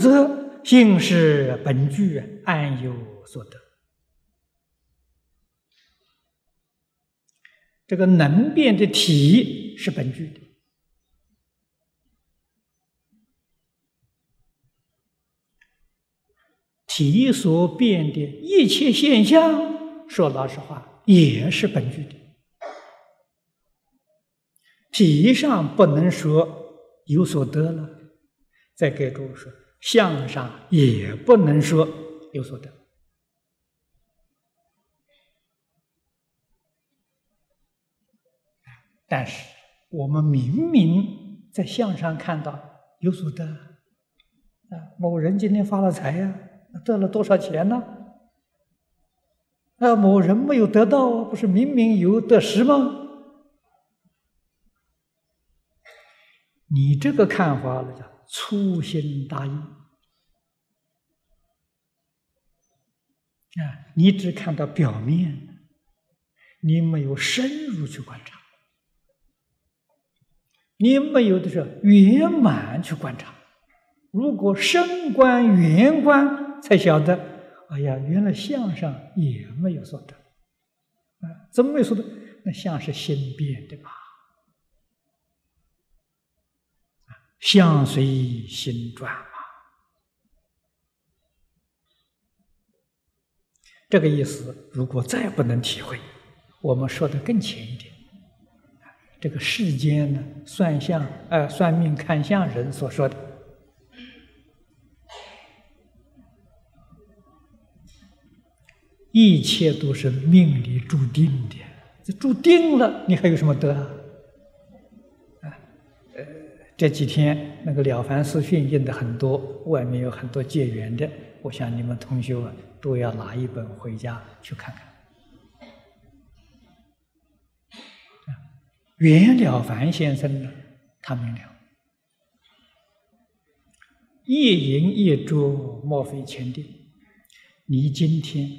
则性是本具，安有所得？这个能变的体是本具的，体所变的一切现象，说老实话，也是本具的。体上不能说有所得了，再给诸位说，相上也不能说有所得。但是我们明明在相上看到有所得啊，某人今天发了财呀，得了多少钱呢？啊，某人没有得到，不是明明有得失吗？你这个看法呢，叫粗心大意啊！你只看到表面，你没有深入去观察。你没有的是圆满去观察，如果深观圆观，才晓得，哎呀，原来相上也没有所得，啊，怎么没有所得？那相是心变的嘛，相随心转嘛，这个意思，如果再不能体会，我们说的更浅一点。这个世间呢，算相，呃，算命看相人所说的，一切都是命里注定的。这注定了，你还有什么得啊？啊，呃，这几天那个《了凡四训》印的很多，外面有很多结缘的，我想你们同学啊，都要拿一本回家去看看。袁了凡先生呢，他明了，一饮一啄，莫非前定。你今天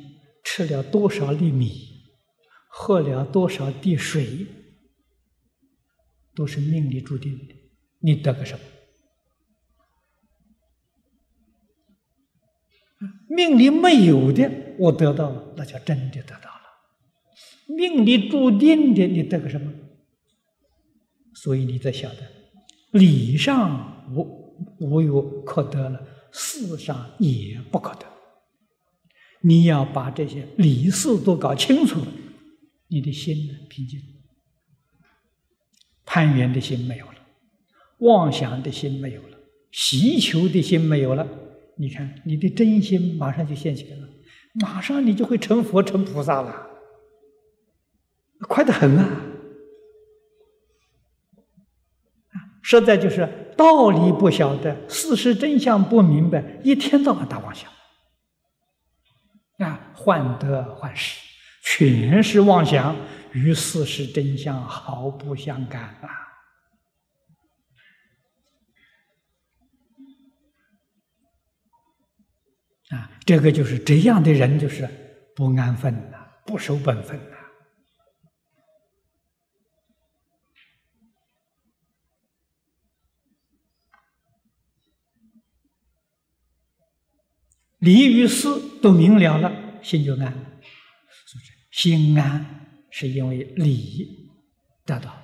吃了多少粒米，喝了多少滴水，都是命里注定的。你得个什么？命里没有的，我得到了，那叫真的得到了。命里注定的，你得个什么？所以你在晓得，理上无无有可得了，事上也不可得。你要把这些理事都搞清楚了，你的心平静，攀缘的心没有了，妄想的心没有了，祈求的心没有了。你看，你的真心马上就现前了，马上你就会成佛成菩萨了，快得很啊！实在就是道理不晓得，事实真相不明白，一天到晚打妄想，啊，患得患失，全是妄想，与事实真相毫不相干啊！啊，这个就是这样的人，就是不安分呐，不守本分呐。理与事都明了了，心就安了。是不是？心安是因为理得到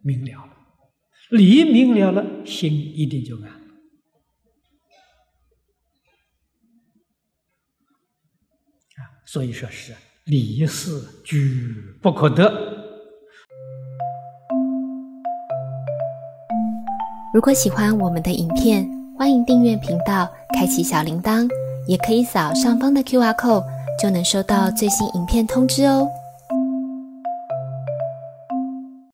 明了了，理明了了，心一定就安所以说是理事俱不可得。如果喜欢我们的影片，欢迎订阅频道，开启小铃铛。也可以扫上方的 Q R code，就能收到最新影片通知哦。